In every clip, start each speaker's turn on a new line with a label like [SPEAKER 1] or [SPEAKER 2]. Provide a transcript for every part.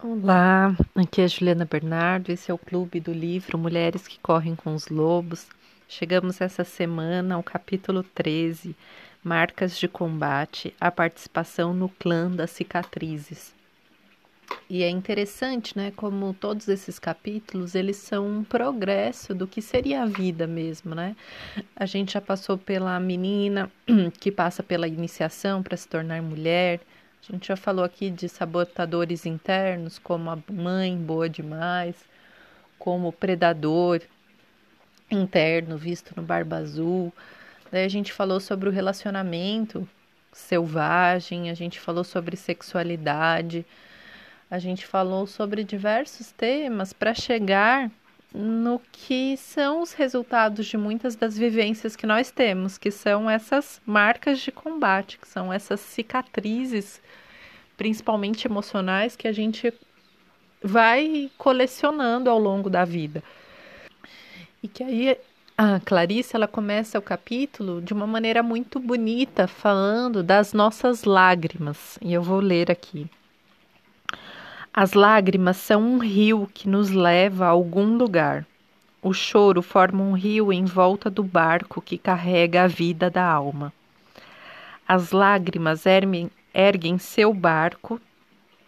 [SPEAKER 1] Olá, aqui é Juliana Bernardo, esse é o Clube do Livro Mulheres que Correm com os Lobos. Chegamos essa semana ao capítulo 13, Marcas de Combate, a participação no clã das cicatrizes. E é interessante, né, como todos esses capítulos, eles são um progresso do que seria a vida mesmo, né? A gente já passou pela menina que passa pela iniciação para se tornar mulher, a gente já falou aqui de sabotadores internos, como a mãe boa demais, como o predador interno visto no Barba Azul. Daí a gente falou sobre o relacionamento selvagem, a gente falou sobre sexualidade, a gente falou sobre diversos temas para chegar no que são os resultados de muitas das vivências que nós temos, que são essas marcas de combate, que são essas cicatrizes, principalmente emocionais, que a gente vai colecionando ao longo da vida. E que aí a Clarice ela começa o capítulo de uma maneira muito bonita, falando das nossas lágrimas. E eu vou ler aqui. As lágrimas são um rio que nos leva a algum lugar. O choro forma um rio em volta do barco que carrega a vida da alma. As lágrimas erguem, erguem seu barco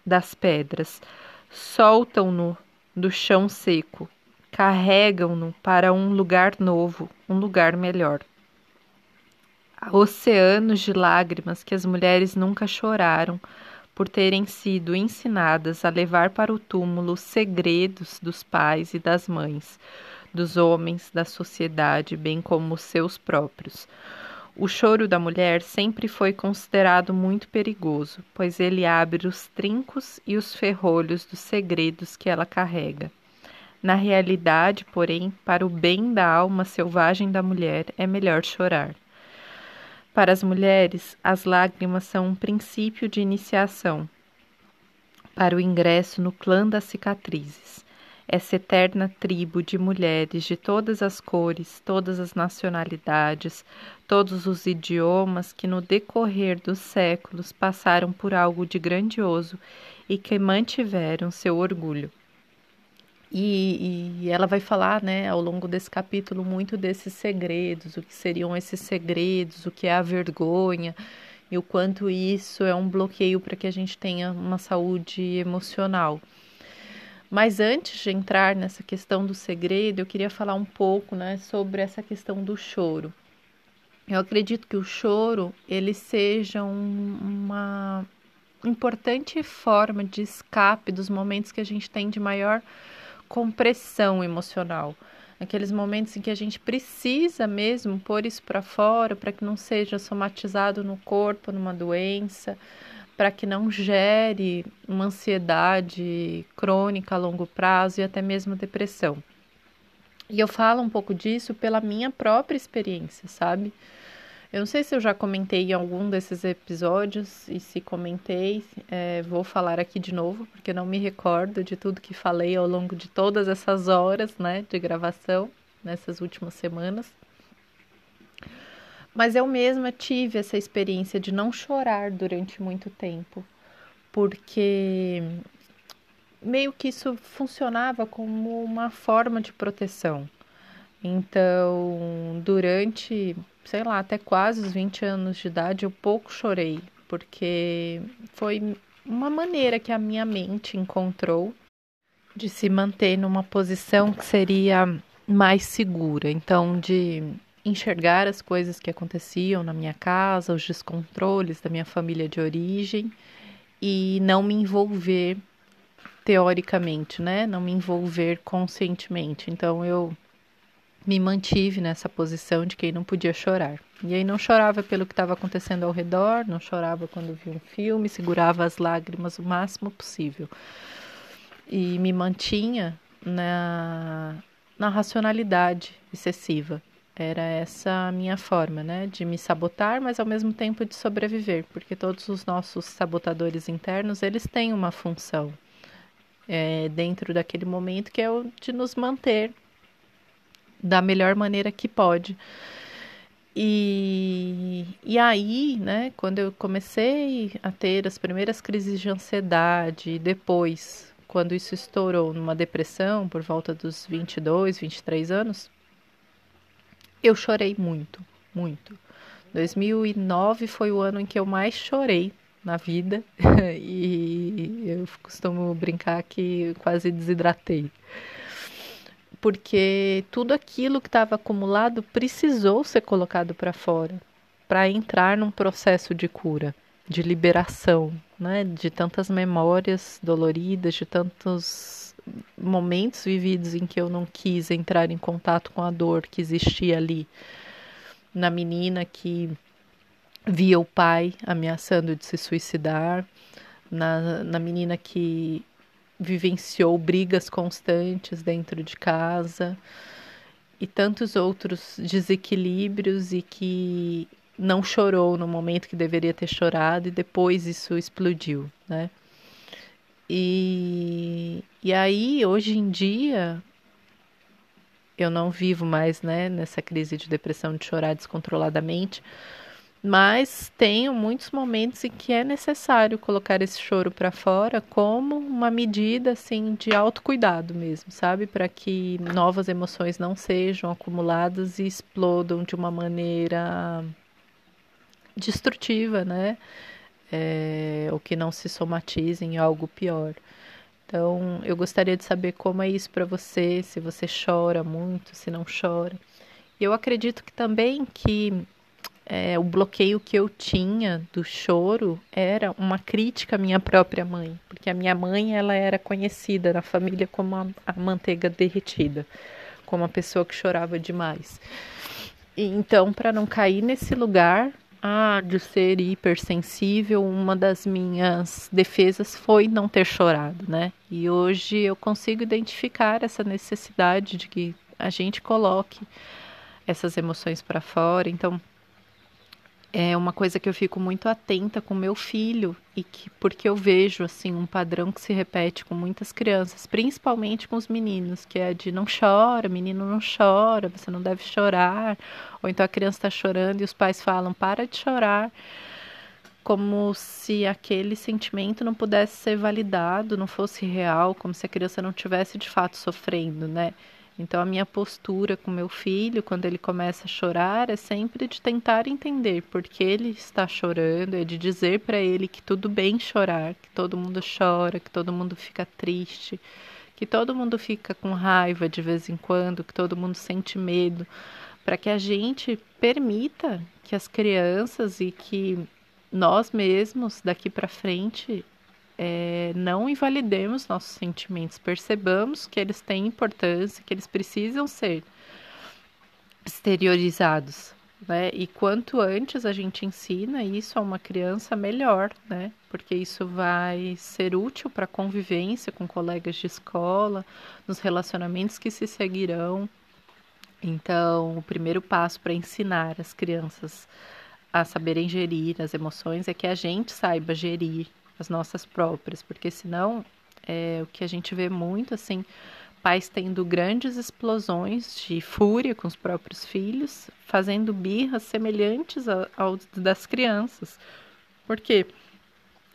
[SPEAKER 1] das pedras, soltam-no do chão seco, carregam-no para um lugar novo, um lugar melhor. Há oceanos de lágrimas que as mulheres nunca choraram por terem sido ensinadas a levar para o túmulo os segredos dos pais e das mães, dos homens, da sociedade, bem como os seus próprios. O choro da mulher sempre foi considerado muito perigoso, pois ele abre os trincos e os ferrolhos dos segredos que ela carrega. Na realidade, porém, para o bem da alma selvagem da mulher, é melhor chorar. Para as mulheres, as lágrimas são um princípio de iniciação para o ingresso no clã das cicatrizes. Essa eterna tribo de mulheres de todas as cores, todas as nacionalidades, todos os idiomas que no decorrer dos séculos passaram por algo de grandioso e que mantiveram seu orgulho. E, e, ela vai falar, né, ao longo desse capítulo, muito desses segredos, o que seriam esses segredos, o que é a vergonha e o quanto isso é um bloqueio para que a gente tenha uma saúde emocional. Mas antes de entrar nessa questão do segredo, eu queria falar um pouco, né, sobre essa questão do choro. Eu acredito que o choro ele seja um, uma importante forma de escape dos momentos que a gente tem de maior compressão emocional. Aqueles momentos em que a gente precisa mesmo pôr isso para fora, para que não seja somatizado no corpo, numa doença, para que não gere uma ansiedade crônica a longo prazo e até mesmo depressão. E eu falo um pouco disso pela minha própria experiência, sabe? Eu não sei se eu já comentei em algum desses episódios, e se comentei, é, vou falar aqui de novo, porque não me recordo de tudo que falei ao longo de todas essas horas né, de gravação nessas últimas semanas. Mas eu mesma tive essa experiência de não chorar durante muito tempo, porque meio que isso funcionava como uma forma de proteção. Então, durante sei lá, até quase os 20 anos de idade, eu pouco chorei, porque foi uma maneira que a minha mente encontrou de se manter numa posição que seria mais segura. Então, de enxergar as coisas que aconteciam na minha casa, os descontroles da minha família de origem e não me envolver teoricamente, né? Não me envolver conscientemente. Então, eu me mantive nessa posição de quem não podia chorar. E aí não chorava pelo que estava acontecendo ao redor, não chorava quando via um filme, segurava as lágrimas o máximo possível. E me mantinha na, na racionalidade excessiva. Era essa a minha forma, né? De me sabotar, mas ao mesmo tempo de sobreviver, porque todos os nossos sabotadores internos, eles têm uma função é, dentro daquele momento que é o de nos manter da melhor maneira que pode. E, e aí, né, quando eu comecei a ter as primeiras crises de ansiedade, depois quando isso estourou numa depressão por volta dos 22, 23 anos, eu chorei muito, muito. 2009 foi o ano em que eu mais chorei na vida e eu costumo brincar que quase desidratei. Porque tudo aquilo que estava acumulado precisou ser colocado para fora para entrar num processo de cura, de liberação, né? de tantas memórias doloridas, de tantos momentos vividos em que eu não quis entrar em contato com a dor que existia ali na menina que via o pai ameaçando de se suicidar, na, na menina que vivenciou brigas constantes dentro de casa e tantos outros desequilíbrios e que não chorou no momento que deveria ter chorado e depois isso explodiu, né? E, e aí, hoje em dia, eu não vivo mais, né, nessa crise de depressão de chorar descontroladamente, mas tenho muitos momentos em que é necessário colocar esse choro para fora como uma medida assim de autocuidado mesmo, sabe, para que novas emoções não sejam acumuladas e explodam de uma maneira destrutiva, né? É, ou que não se somatize em algo pior. Então, eu gostaria de saber como é isso para você, se você chora muito, se não chora. Eu acredito que também que é, o bloqueio que eu tinha do choro era uma crítica à minha própria mãe, porque a minha mãe ela era conhecida na família como a, a manteiga derretida, como uma pessoa que chorava demais. E, então, para não cair nesse lugar, ah, de ser hipersensível, uma das minhas defesas foi não ter chorado, né? E hoje eu consigo identificar essa necessidade de que a gente coloque essas emoções para fora. Então, é uma coisa que eu fico muito atenta com meu filho e que porque eu vejo assim um padrão que se repete com muitas crianças, principalmente com os meninos, que é de não chora, menino não chora, você não deve chorar, ou então a criança está chorando e os pais falam para de chorar, como se aquele sentimento não pudesse ser validado, não fosse real, como se a criança não tivesse de fato sofrendo, né? Então, a minha postura com meu filho, quando ele começa a chorar, é sempre de tentar entender por que ele está chorando, é de dizer para ele que tudo bem chorar, que todo mundo chora, que todo mundo fica triste, que todo mundo fica com raiva de vez em quando, que todo mundo sente medo, para que a gente permita que as crianças e que nós mesmos daqui para frente é, não invalidemos nossos sentimentos, percebamos que eles têm importância, que eles precisam ser exteriorizados. Né? E quanto antes a gente ensina isso a uma criança, melhor, né? Porque isso vai ser útil para a convivência com colegas de escola, nos relacionamentos que se seguirão. Então, o primeiro passo para ensinar as crianças a saberem gerir as emoções é que a gente saiba gerir as nossas próprias, porque senão é o que a gente vê muito assim, pais tendo grandes explosões de fúria com os próprios filhos, fazendo birras semelhantes ao das crianças. Porque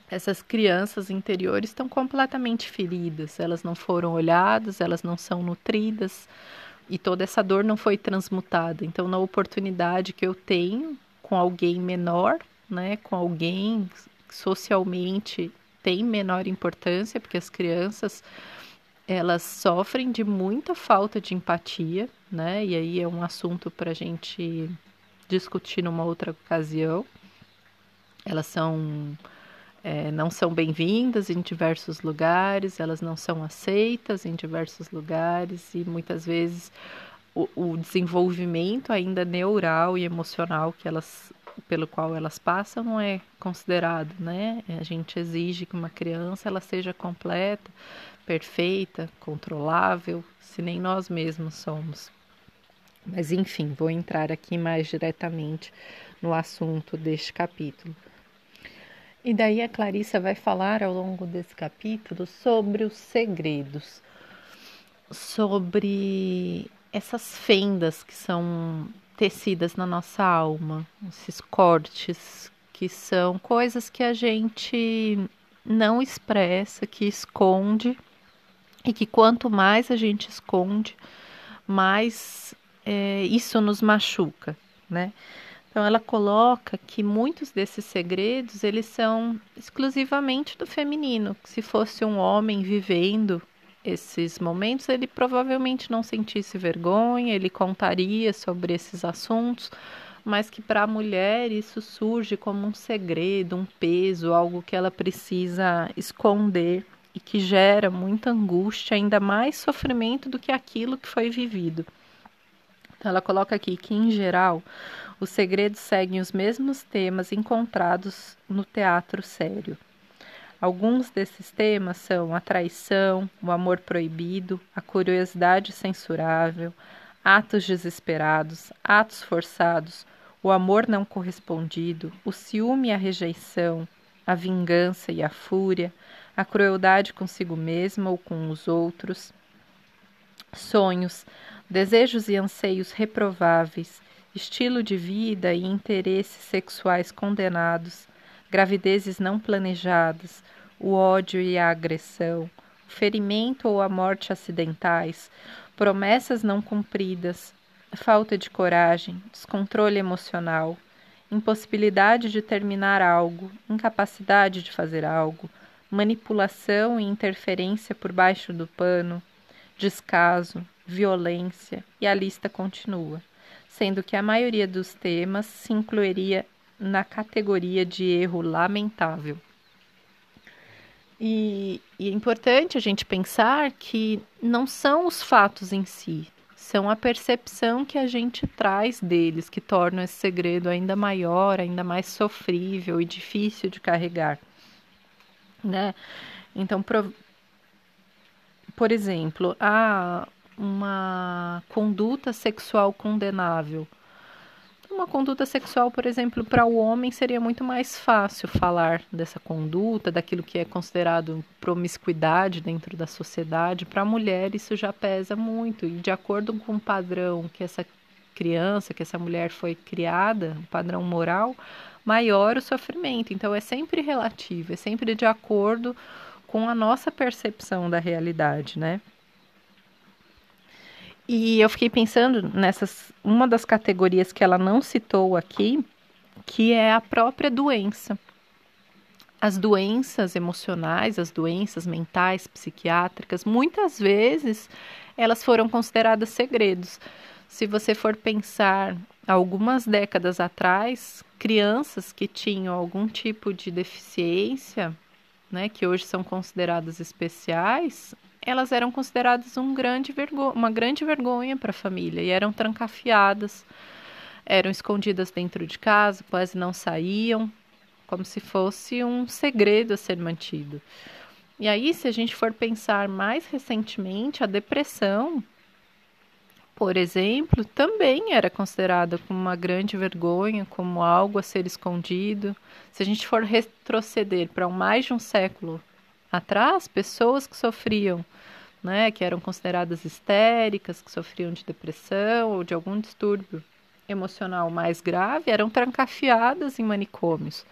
[SPEAKER 1] essas crianças interiores estão completamente feridas, elas não foram olhadas, elas não são nutridas e toda essa dor não foi transmutada. Então, na oportunidade que eu tenho com alguém menor, né, com alguém socialmente tem menor importância, porque as crianças elas sofrem de muita falta de empatia, né? E aí é um assunto para a gente discutir numa outra ocasião. Elas são é, não são bem-vindas em diversos lugares, elas não são aceitas em diversos lugares e muitas vezes o, o desenvolvimento ainda neural e emocional que elas pelo qual elas passam não é considerado, né? A gente exige que uma criança ela seja completa, perfeita, controlável, se nem nós mesmos somos. Mas enfim, vou entrar aqui mais diretamente no assunto deste capítulo. E daí a Clarissa vai falar ao longo desse capítulo sobre os segredos, sobre essas fendas que são tecidas na nossa alma, esses cortes que são coisas que a gente não expressa, que esconde e que quanto mais a gente esconde, mais é, isso nos machuca, né? Então ela coloca que muitos desses segredos eles são exclusivamente do feminino. Se fosse um homem vivendo esses momentos, ele provavelmente não sentisse vergonha, ele contaria sobre esses assuntos, mas que para a mulher isso surge como um segredo, um peso, algo que ela precisa esconder e que gera muita angústia, ainda mais sofrimento do que aquilo que foi vivido. Então, ela coloca aqui que, em geral, os segredos seguem os mesmos temas encontrados no teatro sério. Alguns desses temas são a traição, o amor proibido, a curiosidade censurável, atos desesperados, atos forçados, o amor não correspondido, o ciúme e a rejeição, a vingança e a fúria, a crueldade consigo mesma ou com os outros, sonhos, desejos e anseios reprováveis, estilo de vida e interesses sexuais condenados, gravidezes não planejadas, o ódio e a agressão, o ferimento ou a morte acidentais, promessas não cumpridas, falta de coragem, descontrole emocional, impossibilidade de terminar algo, incapacidade de fazer algo, manipulação e interferência por baixo do pano, descaso, violência e a lista continua, sendo que a maioria dos temas se incluiria na categoria de erro lamentável. E, e, é importante a gente pensar que não são os fatos em si, são a percepção que a gente traz deles que tornam esse segredo ainda maior, ainda mais sofrível e difícil de carregar né? Então, por, por exemplo, há uma conduta sexual condenável. Uma conduta sexual, por exemplo, para o homem seria muito mais fácil falar dessa conduta, daquilo que é considerado promiscuidade dentro da sociedade. Para a mulher, isso já pesa muito, e de acordo com o padrão que essa criança, que essa mulher foi criada, o padrão moral, maior o sofrimento. Então é sempre relativo, é sempre de acordo com a nossa percepção da realidade, né? E eu fiquei pensando nessas uma das categorias que ela não citou aqui, que é a própria doença. As doenças emocionais, as doenças mentais, psiquiátricas, muitas vezes elas foram consideradas segredos. Se você for pensar algumas décadas atrás, crianças que tinham algum tipo de deficiência, né, que hoje são consideradas especiais, elas eram consideradas um grande uma grande vergonha para a família e eram trancafiadas, eram escondidas dentro de casa, quase não saíam, como se fosse um segredo a ser mantido. E aí, se a gente for pensar mais recentemente, a depressão por exemplo, também era considerada como uma grande vergonha, como algo a ser escondido. Se a gente for retroceder para mais de um século atrás, pessoas que sofriam, né, que eram consideradas histéricas, que sofriam de depressão ou de algum distúrbio emocional mais grave, eram trancafiadas em manicômios.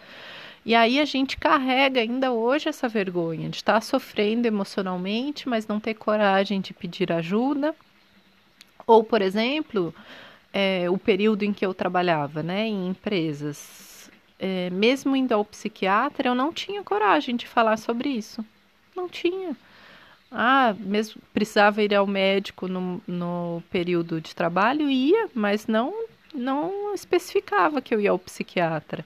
[SPEAKER 1] E aí a gente carrega ainda hoje essa vergonha de estar sofrendo emocionalmente, mas não ter coragem de pedir ajuda ou, por exemplo, é, o período em que eu trabalhava né, em empresas, é, mesmo indo ao psiquiatra, eu não tinha coragem de falar sobre isso. Não tinha. Ah, mesmo precisava ir ao médico no, no período de trabalho, ia, mas não, não especificava que eu ia ao psiquiatra.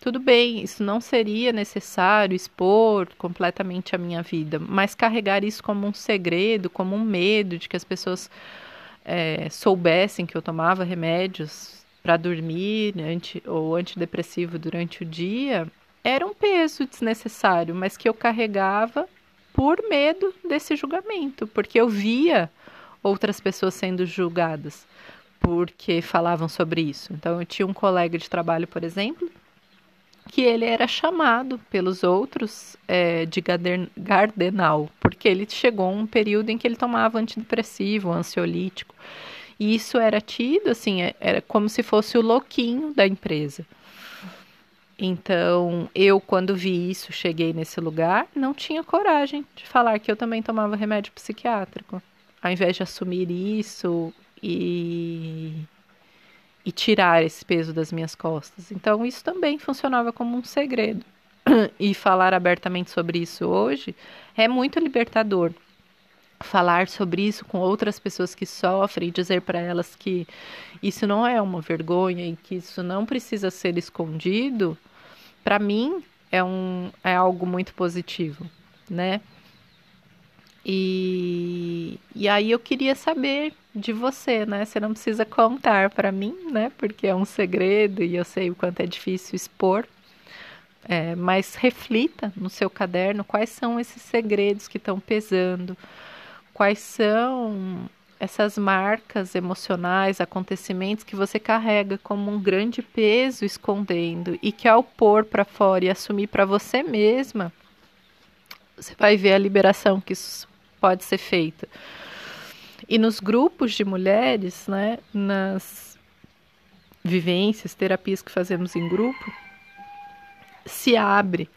[SPEAKER 1] Tudo bem, isso não seria necessário expor completamente a minha vida, mas carregar isso como um segredo, como um medo de que as pessoas é, soubessem que eu tomava remédios para dormir anti, ou antidepressivo durante o dia, era um peso desnecessário, mas que eu carregava por medo desse julgamento, porque eu via outras pessoas sendo julgadas porque falavam sobre isso. Então, eu tinha um colega de trabalho, por exemplo, que ele era chamado pelos outros é, de gardenal, porque ele chegou a um período em que ele tomava antidepressivo, ansiolítico. E isso era tido assim, é, era como se fosse o louquinho da empresa. Então, eu, quando vi isso, cheguei nesse lugar, não tinha coragem de falar que eu também tomava remédio psiquiátrico. Ao invés de assumir isso e, e tirar esse peso das minhas costas. Então, isso também funcionava como um segredo. E falar abertamente sobre isso hoje é muito libertador. Falar sobre isso com outras pessoas que sofrem, dizer para elas que isso não é uma vergonha e que isso não precisa ser escondido, para mim é, um, é algo muito positivo, né? E, e aí eu queria saber de você, né? Você não precisa contar para mim, né? Porque é um segredo e eu sei o quanto é difícil expor. É, mas reflita no seu caderno quais são esses segredos que estão pesando, quais são essas marcas emocionais, acontecimentos que você carrega como um grande peso escondendo e que ao pôr para fora e assumir para você mesma, você vai ver a liberação que isso pode ser feita. E nos grupos de mulheres, né, nas vivências, terapias que fazemos em grupo, se abre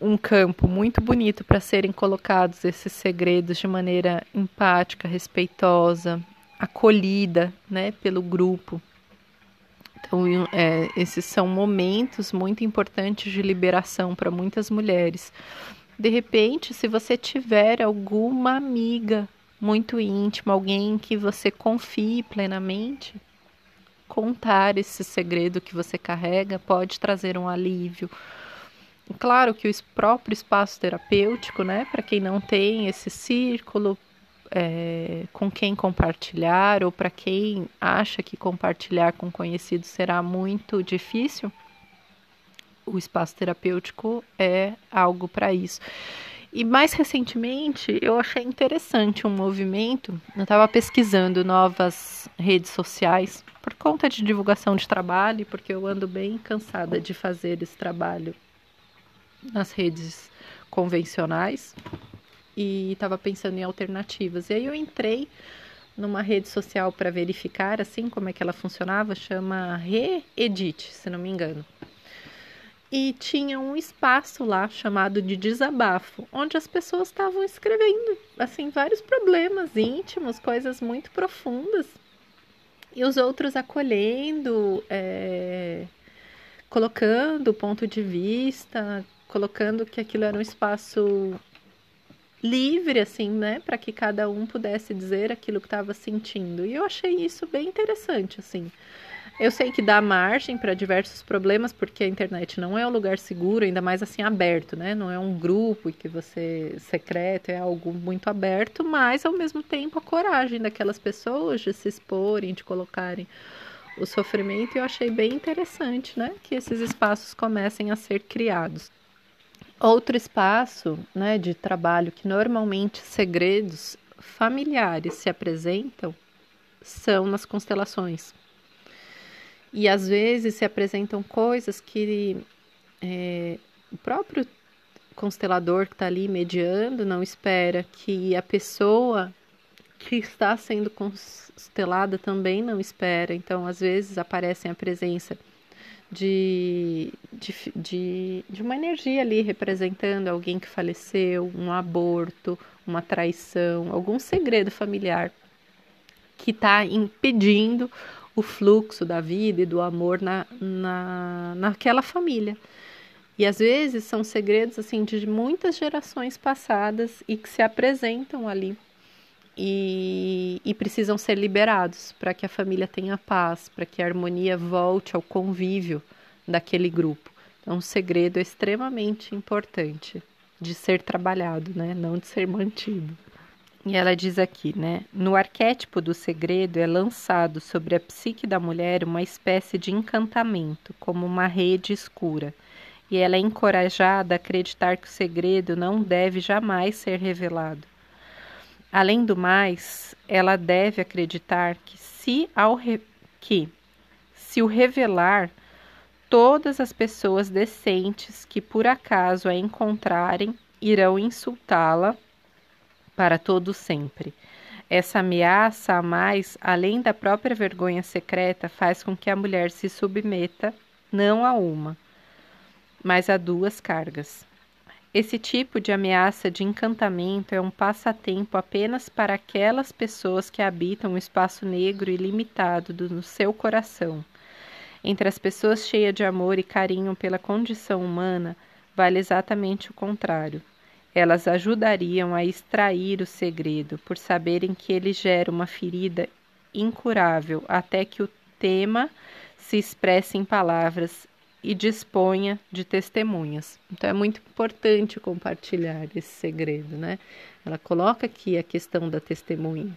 [SPEAKER 1] um campo muito bonito para serem colocados esses segredos de maneira empática, respeitosa, acolhida, né, pelo grupo. Então, é, esses são momentos muito importantes de liberação para muitas mulheres. De repente, se você tiver alguma amiga muito íntima, alguém que você confie plenamente, contar esse segredo que você carrega pode trazer um alívio, Claro que o próprio espaço terapêutico, né, para quem não tem esse círculo é, com quem compartilhar ou para quem acha que compartilhar com conhecidos será muito difícil, o espaço terapêutico é algo para isso. E mais recentemente eu achei interessante um movimento. Eu estava pesquisando novas redes sociais por conta de divulgação de trabalho, porque eu ando bem cansada de fazer esse trabalho nas redes convencionais e estava pensando em alternativas. E aí eu entrei numa rede social para verificar assim como é que ela funcionava, chama Reedit, se não me engano. E tinha um espaço lá chamado de desabafo, onde as pessoas estavam escrevendo assim vários problemas íntimos, coisas muito profundas, e os outros acolhendo, é, colocando ponto de vista, colocando que aquilo era um espaço livre, assim, né, para que cada um pudesse dizer aquilo que estava sentindo. E eu achei isso bem interessante, assim. Eu sei que dá margem para diversos problemas, porque a internet não é um lugar seguro, ainda mais assim aberto, né? Não é um grupo que você secreto, é algo muito aberto, mas ao mesmo tempo a coragem daquelas pessoas de se exporem, de colocarem o sofrimento, eu achei bem interessante, né? Que esses espaços comecem a ser criados. Outro espaço né, de trabalho que normalmente segredos familiares se apresentam são nas constelações. E às vezes se apresentam coisas que é, o próprio constelador que está ali mediando não espera, que a pessoa que está sendo constelada também não espera. Então, às vezes aparecem a presença de, de, de, de uma energia ali representando alguém que faleceu, um aborto, uma traição, algum segredo familiar que está impedindo o fluxo da vida e do amor na, na, naquela família. E às vezes são segredos assim de muitas gerações passadas e que se apresentam ali e, e precisam ser liberados para que a família tenha paz, para que a harmonia volte ao convívio daquele grupo. Então, o segredo extremamente importante de ser trabalhado, né? Não de ser mantido. E ela diz aqui, né? No arquétipo do segredo é lançado sobre a psique da mulher uma espécie de encantamento, como uma rede escura, e ela é encorajada a acreditar que o segredo não deve jamais ser revelado. Além do mais, ela deve acreditar que se ao re... que se o revelar, todas as pessoas decentes que por acaso a encontrarem irão insultá-la para todo sempre. Essa ameaça a mais, além da própria vergonha secreta, faz com que a mulher se submeta não a uma, mas a duas cargas. Esse tipo de ameaça de encantamento é um passatempo apenas para aquelas pessoas que habitam o espaço negro e limitado do seu coração. Entre as pessoas cheias de amor e carinho pela condição humana, vale exatamente o contrário. Elas ajudariam a extrair o segredo, por saberem que ele gera uma ferida incurável até que o tema se expresse em palavras e disponha de testemunhas. Então é muito importante compartilhar esse segredo, né? Ela coloca aqui a questão da testemunha.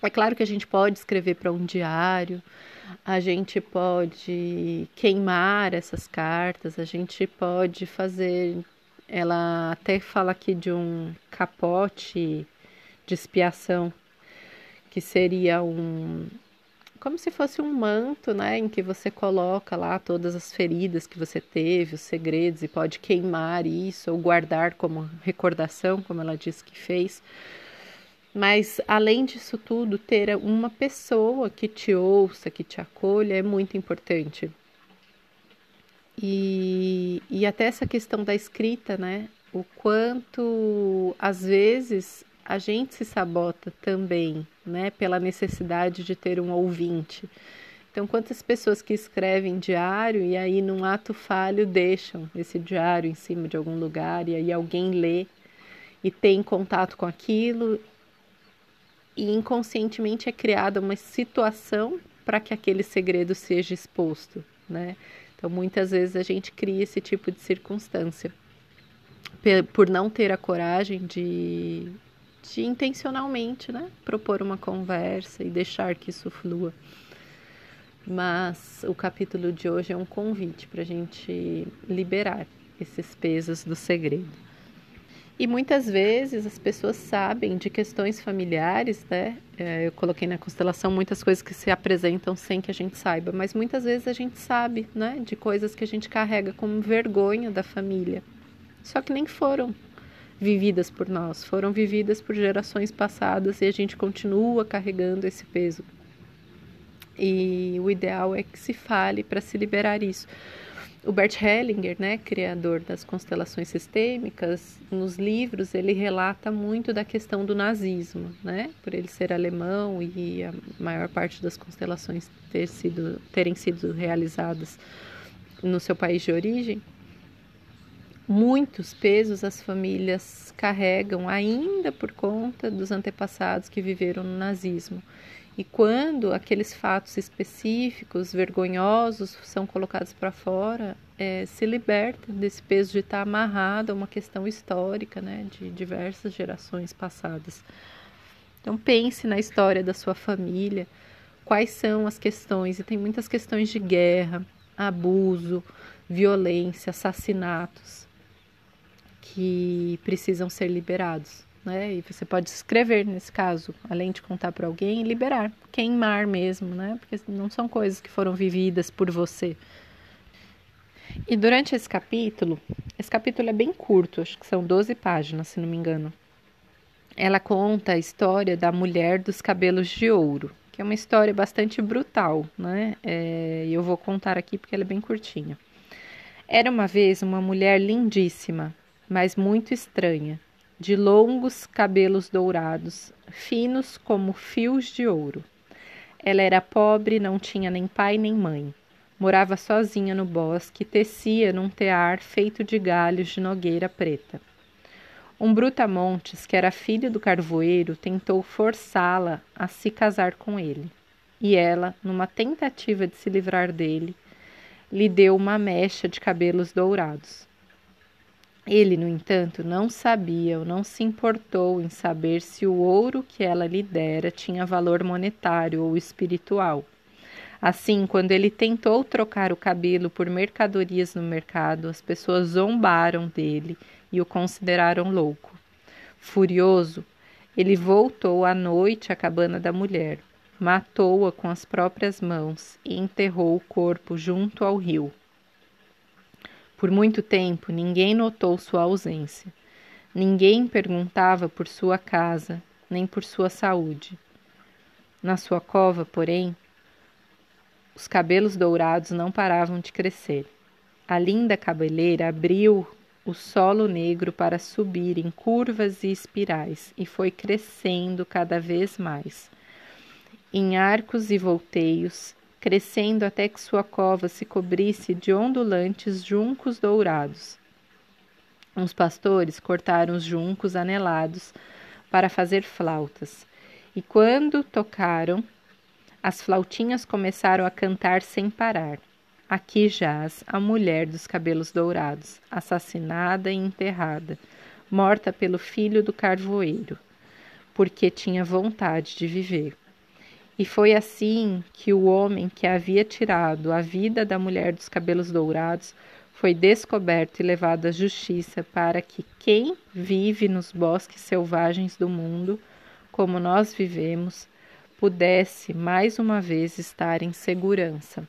[SPEAKER 1] É claro que a gente pode escrever para um diário, a gente pode queimar essas cartas, a gente pode fazer. Ela até fala aqui de um capote de expiação, que seria um, como se fosse um manto, né, em que você coloca lá todas as feridas que você teve, os segredos e pode queimar isso ou guardar como recordação, como ela disse que fez. Mas além disso tudo, ter uma pessoa que te ouça, que te acolha é muito importante. E, e até essa questão da escrita, né? O quanto às vezes a gente se sabota também, né, pela necessidade de ter um ouvinte. Então, quantas pessoas que escrevem diário e aí, num ato falho, deixam esse diário em cima de algum lugar e aí alguém lê e tem contato com aquilo e inconscientemente é criada uma situação para que aquele segredo seja exposto, né? Então, muitas vezes a gente cria esse tipo de circunstância por não ter a coragem de de intencionalmente, né, propor uma conversa e deixar que isso flua. Mas o capítulo de hoje é um convite para a gente liberar esses pesos do segredo. E muitas vezes as pessoas sabem de questões familiares, né? É, eu coloquei na constelação muitas coisas que se apresentam sem que a gente saiba, mas muitas vezes a gente sabe, né? De coisas que a gente carrega como vergonha da família. Só que nem foram vividas por nós, foram vividas por gerações passadas e a gente continua carregando esse peso. E o ideal é que se fale para se liberar isso. O Bert Hellinger, né, criador das constelações sistêmicas, nos livros ele relata muito da questão do nazismo, né, por ele ser alemão e a maior parte das constelações ter sido, terem sido realizadas no seu país de origem muitos pesos as famílias carregam ainda por conta dos antepassados que viveram no nazismo. E quando aqueles fatos específicos, vergonhosos, são colocados para fora, é, se liberta desse peso de estar amarrado a uma questão histórica, né, de diversas gerações passadas. Então pense na história da sua família, quais são as questões, e tem muitas questões de guerra, abuso, violência, assassinatos que precisam ser liberados. Né? E você pode escrever nesse caso, além de contar para alguém, liberar, queimar mesmo, né? Porque não são coisas que foram vividas por você. E durante esse capítulo, esse capítulo é bem curto, acho que são 12 páginas, se não me engano. Ela conta a história da mulher dos cabelos de ouro, que é uma história bastante brutal, né? É, e eu vou contar aqui porque ela é bem curtinha. Era uma vez uma mulher lindíssima, mas muito estranha, de longos cabelos dourados, finos como fios de ouro. Ela era pobre, não tinha nem pai nem mãe. Morava sozinha no bosque tecia num tear feito de galhos de nogueira preta. Um brutamontes, que era filho do carvoeiro, tentou forçá-la a se casar com ele. E ela, numa tentativa de se livrar dele, lhe deu uma mecha de cabelos dourados. Ele, no entanto, não sabia ou não se importou em saber se o ouro que ela lhe dera tinha valor monetário ou espiritual. Assim, quando ele tentou trocar o cabelo por mercadorias no mercado, as pessoas zombaram dele e o consideraram louco. Furioso, ele voltou à noite à cabana da mulher, matou-a com as próprias mãos e enterrou o corpo junto ao rio. Por muito tempo ninguém notou sua ausência. Ninguém perguntava por sua casa, nem por sua saúde. Na sua cova, porém, os cabelos dourados não paravam de crescer. A linda cabeleira abriu o solo negro para subir em curvas e espirais e foi crescendo cada vez mais. Em arcos e volteios, crescendo até que sua cova se cobrisse de ondulantes juncos dourados. Os pastores cortaram os juncos anelados para fazer flautas, e quando tocaram, as flautinhas começaram a cantar sem parar. Aqui jaz a mulher dos cabelos dourados, assassinada e enterrada, morta pelo filho do carvoeiro, porque tinha vontade de viver. E foi assim que o homem que havia tirado a vida da mulher dos cabelos dourados foi descoberto e levado à justiça para que quem vive nos bosques selvagens do mundo, como nós vivemos, pudesse mais uma vez estar em segurança.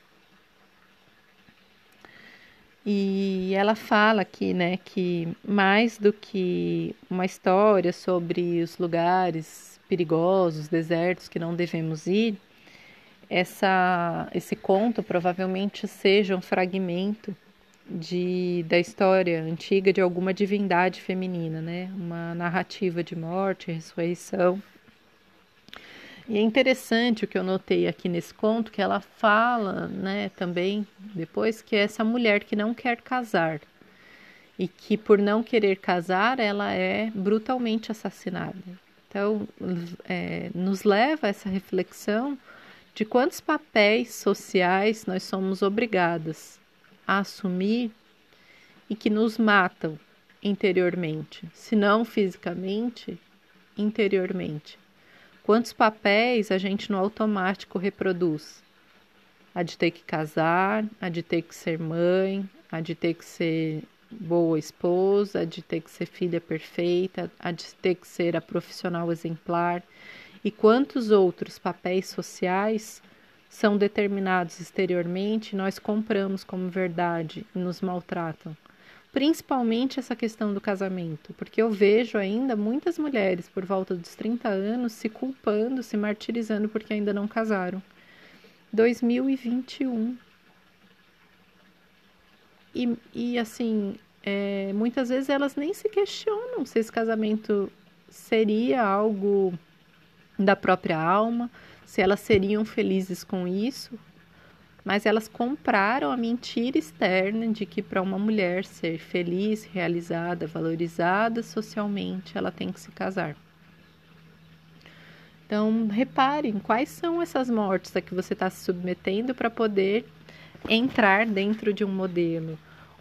[SPEAKER 1] E ela fala aqui, né, que mais do que uma história sobre os lugares perigosos, desertos que não devemos ir, essa, esse conto provavelmente seja um fragmento de, da história antiga de alguma divindade feminina, né? Uma narrativa de morte, ressurreição. E é interessante o que eu notei aqui nesse conto, que ela fala, né, também depois que é essa mulher que não quer casar e que por não querer casar ela é brutalmente assassinada. Então, é, nos leva a essa reflexão de quantos papéis sociais nós somos obrigadas a assumir e que nos matam interiormente, se não fisicamente, interiormente. Quantos papéis a gente no automático reproduz? A de ter que casar, a de ter que ser mãe, a de ter que ser boa esposa, de ter que ser filha perfeita, a de ter que ser a profissional exemplar. E quantos outros papéis sociais são determinados exteriormente, nós compramos como verdade e nos maltratam. Principalmente essa questão do casamento, porque eu vejo ainda muitas mulheres por volta dos 30 anos se culpando, se martirizando porque ainda não casaram. 2021. E, e assim, é, muitas vezes elas nem se questionam se esse casamento seria algo da própria alma, se elas seriam felizes com isso, mas elas compraram a mentira externa de que para uma mulher ser feliz, realizada, valorizada socialmente, ela tem que se casar. Então, reparem quais são essas mortes a que você está se submetendo para poder entrar dentro de um modelo,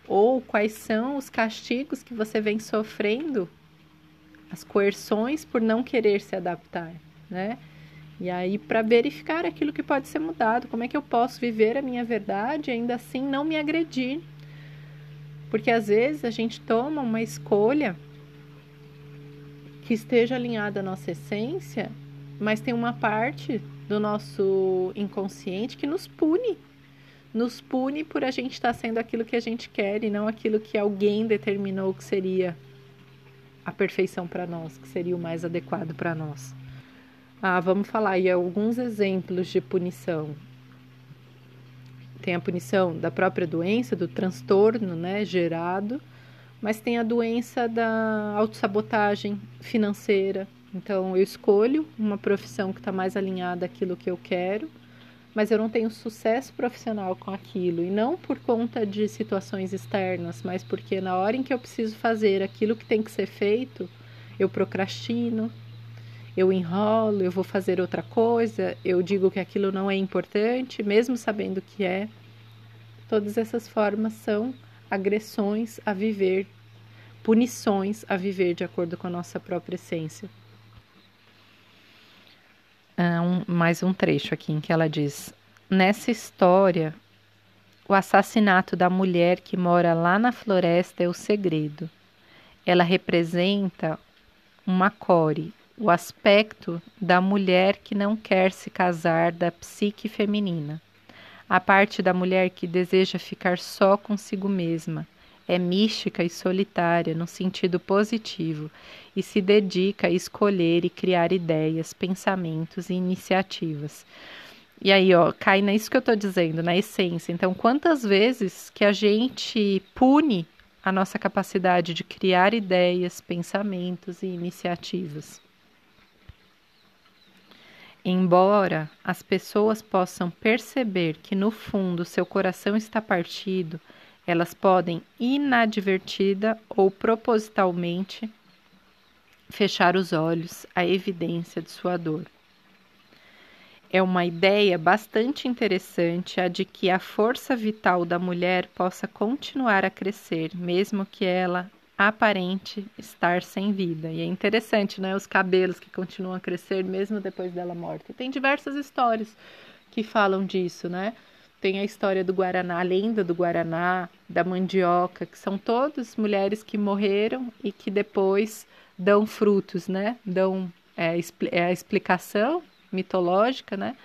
[SPEAKER 1] ou quais são os castigos que você vem sofrendo, as coerções por não querer se adaptar, né? E aí, para verificar aquilo que pode ser mudado, como é que eu posso viver a minha verdade e ainda assim não me agredir? Porque às vezes a gente toma uma escolha que esteja alinhada à nossa essência, mas tem uma parte do nosso inconsciente que nos pune. Nos pune por a gente estar sendo aquilo que a gente quer e não aquilo que alguém determinou que seria a perfeição para nós, que seria o mais adequado para nós. Ah, vamos falar aí alguns exemplos de punição. Tem a punição da própria doença, do transtorno né, gerado, mas tem a doença da autossabotagem financeira. Então, eu escolho uma profissão que está mais alinhada àquilo que eu quero, mas eu não tenho sucesso profissional com aquilo. E não por conta de situações externas, mas porque na hora em que eu preciso fazer aquilo que tem que ser feito, eu procrastino, eu enrolo, eu vou fazer outra coisa, eu digo que aquilo não é importante, mesmo sabendo que é. Todas essas formas são agressões a viver, punições a viver de acordo com a nossa própria essência. Ah, um, mais um trecho aqui em que ela diz: Nessa história, o assassinato da mulher que mora lá na floresta é o segredo. Ela representa uma core, o aspecto da mulher que não quer se casar da psique feminina. A parte da mulher que deseja ficar só consigo mesma. É mística e solitária no sentido positivo e se dedica a escolher e criar ideias, pensamentos e iniciativas. E aí, ó, cai nisso que eu tô dizendo, na essência. Então, quantas vezes que a gente pune a nossa capacidade de criar ideias, pensamentos e iniciativas? Embora as pessoas possam perceber que no fundo seu coração está partido, elas podem inadvertida ou propositalmente fechar os olhos à evidência de sua dor. É uma ideia bastante interessante a de que a força vital da mulher possa continuar a crescer, mesmo que ela aparente estar sem vida. E é interessante, né? Os cabelos que continuam a crescer mesmo depois dela morta. Tem diversas histórias que falam disso, né? Tem a história do Guaraná, a lenda do Guaraná, da mandioca, que são todas mulheres que morreram e que depois dão frutos, né? Dão é, é a explicação mitológica, né?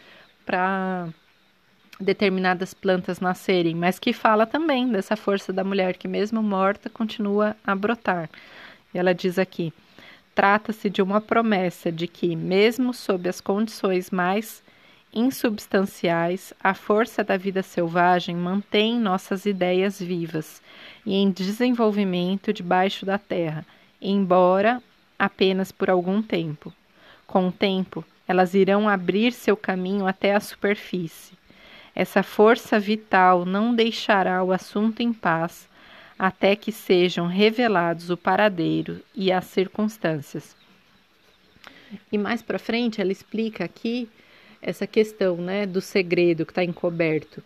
[SPEAKER 1] Para determinadas plantas nascerem, mas que fala também dessa força da mulher que, mesmo morta, continua a brotar. E ela diz aqui: trata-se de uma promessa de que, mesmo sob as condições mais insubstanciais, a força da vida selvagem mantém nossas ideias vivas e em desenvolvimento debaixo da terra, embora apenas por algum tempo. Com o tempo, elas irão abrir seu caminho até a superfície essa força vital não deixará o assunto em paz até que sejam revelados o paradeiro e as circunstâncias. E mais para frente ela explica aqui essa questão, né, do segredo que está encoberto,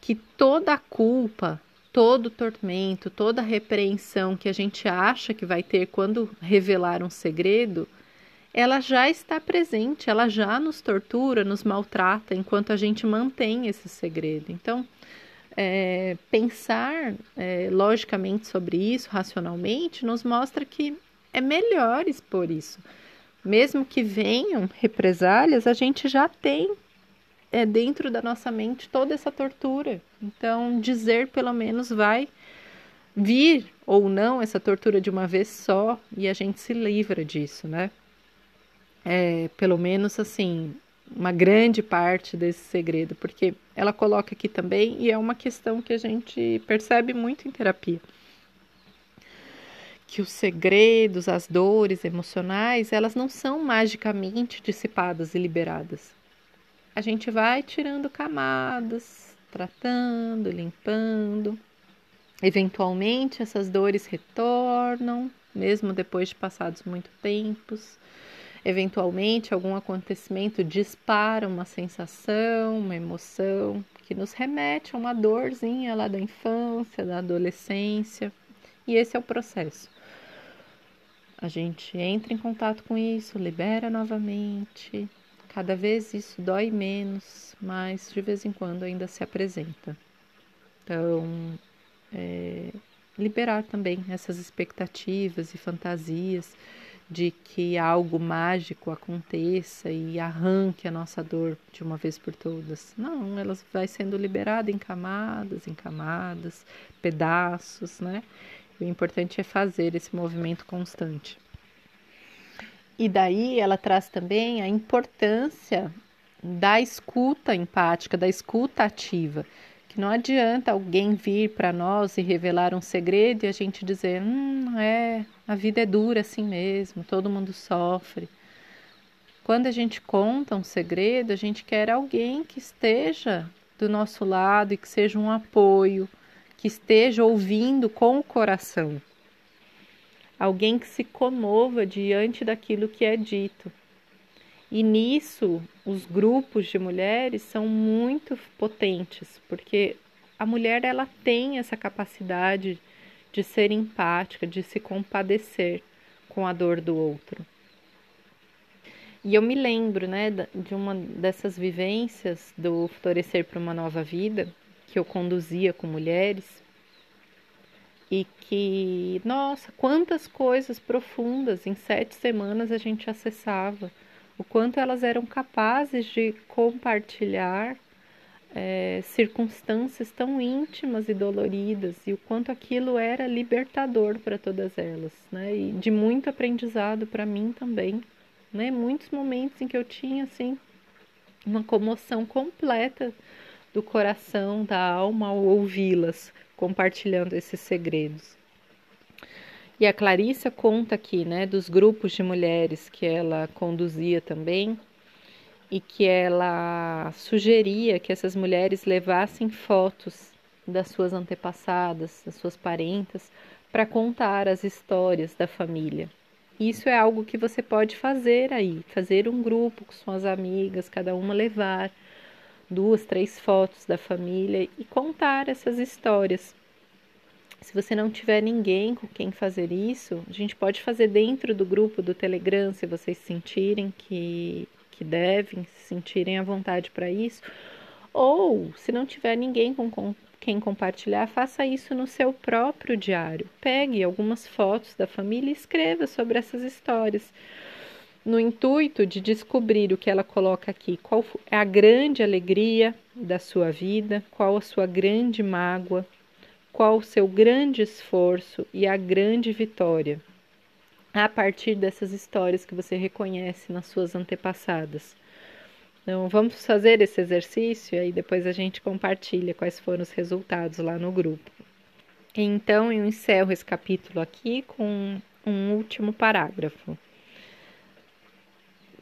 [SPEAKER 1] que toda a culpa, todo o tormento, toda a repreensão que a gente acha que vai ter quando revelar um segredo, ela já está presente, ela já nos tortura, nos maltrata enquanto a gente mantém esse segredo. Então, é, pensar é, logicamente sobre isso, racionalmente, nos mostra que é melhor expor isso. Mesmo que venham represálias, a gente já tem é, dentro da nossa mente toda essa tortura. Então, dizer pelo menos vai vir ou não essa tortura de uma vez só e a gente se livra disso, né? é, pelo menos assim, uma grande parte desse segredo, porque ela coloca aqui também, e é uma questão que a gente percebe muito em terapia, que os segredos, as dores emocionais, elas não são magicamente dissipadas e liberadas. A gente vai tirando camadas, tratando, limpando. Eventualmente essas dores retornam, mesmo depois de passados muito tempos. Eventualmente, algum acontecimento dispara uma sensação, uma emoção que nos remete a uma dorzinha lá da infância, da adolescência. E esse é o processo. A gente entra em contato com isso, libera novamente. Cada vez isso dói menos, mas de vez em quando ainda se apresenta. Então, é, liberar também essas expectativas e fantasias de que algo mágico aconteça e arranque a nossa dor de uma vez por todas. Não, ela vai sendo liberada em camadas, em camadas, pedaços, né? O importante é fazer esse movimento constante. E daí ela traz também a importância da escuta empática, da escuta ativa que não adianta alguém vir para nós e revelar um segredo e a gente dizer, hum, é, a vida é dura assim mesmo, todo mundo sofre. Quando a gente conta um segredo, a gente quer alguém que esteja do nosso lado e que seja um apoio, que esteja ouvindo com o coração. Alguém que se comova diante daquilo que é dito. E nisso, os grupos de mulheres são muito potentes, porque a mulher ela tem essa capacidade de ser empática, de se compadecer com a dor do outro. E eu me lembro, né, de uma dessas vivências do Florescer para uma Nova Vida, que eu conduzia com mulheres, e que, nossa, quantas coisas profundas em sete semanas a gente acessava o quanto elas eram capazes de compartilhar é, circunstâncias tão íntimas e doloridas e o quanto aquilo era libertador para todas elas, né? E de muito aprendizado para mim também, né? Muitos momentos em que eu tinha assim uma comoção completa do coração, da alma ao ouvi-las, compartilhando esses segredos. E a Clarissa conta aqui, né, dos grupos de mulheres que ela conduzia também e que ela sugeria que essas mulheres levassem fotos das suas antepassadas, das suas parentas, para contar as histórias da família. Isso é algo que você pode fazer aí, fazer um grupo com suas amigas, cada uma levar duas, três fotos da família e contar essas histórias. Se você não tiver ninguém com quem fazer isso, a gente pode fazer dentro do grupo do Telegram, se vocês sentirem que, que devem, se sentirem à vontade para isso. Ou, se não tiver ninguém com, com quem compartilhar, faça isso no seu próprio diário. Pegue algumas fotos da família e escreva sobre essas histórias. No intuito de descobrir o que ela coloca aqui, qual é a grande alegria da sua vida, qual a sua grande mágoa, qual o seu grande esforço e a grande vitória, a partir dessas histórias que você reconhece nas suas antepassadas. Então, vamos fazer esse exercício e aí depois a gente compartilha quais foram os resultados lá no grupo. Então, eu encerro esse capítulo aqui com um último parágrafo.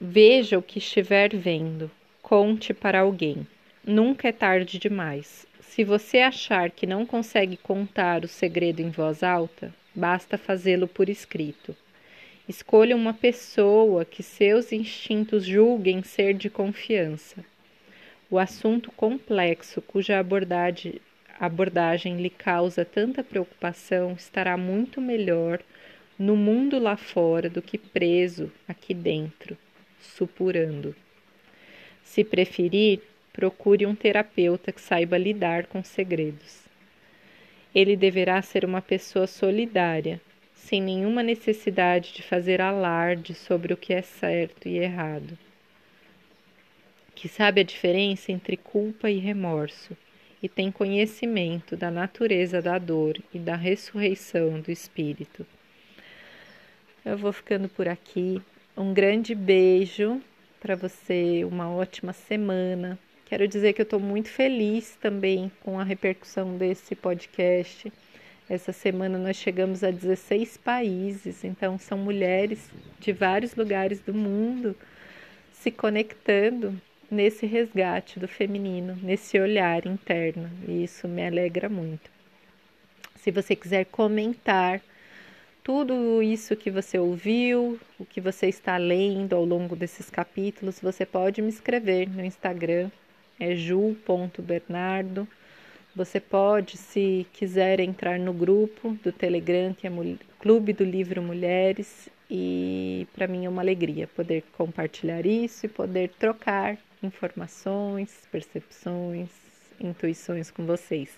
[SPEAKER 1] Veja o que estiver vendo, conte para alguém. Nunca é tarde demais. Se você achar que não consegue contar o segredo em voz alta, basta fazê-lo por escrito. Escolha uma pessoa que seus instintos julguem ser de confiança. O assunto complexo cuja abordagem, abordagem lhe causa tanta preocupação estará muito melhor no mundo lá fora do que preso aqui dentro, supurando. Se preferir, procure um terapeuta que saiba lidar com segredos. Ele deverá ser uma pessoa solidária, sem nenhuma necessidade de fazer alarde sobre o que é certo e errado, que sabe a diferença entre culpa e remorso e tem conhecimento da natureza da dor e da ressurreição do espírito. Eu vou ficando por aqui. Um grande beijo para você, uma ótima semana. Quero dizer que eu estou muito feliz também com a repercussão desse podcast. Essa semana nós chegamos a 16 países, então são mulheres de vários lugares do mundo se conectando nesse resgate do feminino, nesse olhar interno, e isso me alegra muito. Se você quiser comentar tudo isso que você ouviu, o que você está lendo ao longo desses capítulos, você pode me escrever no Instagram, é ju.bernardo. Você pode, se quiser, entrar no grupo do Telegram, que é Clube do Livro Mulheres, e para mim é uma alegria poder compartilhar isso e poder trocar informações, percepções, intuições com vocês.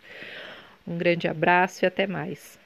[SPEAKER 1] Um grande abraço e até mais.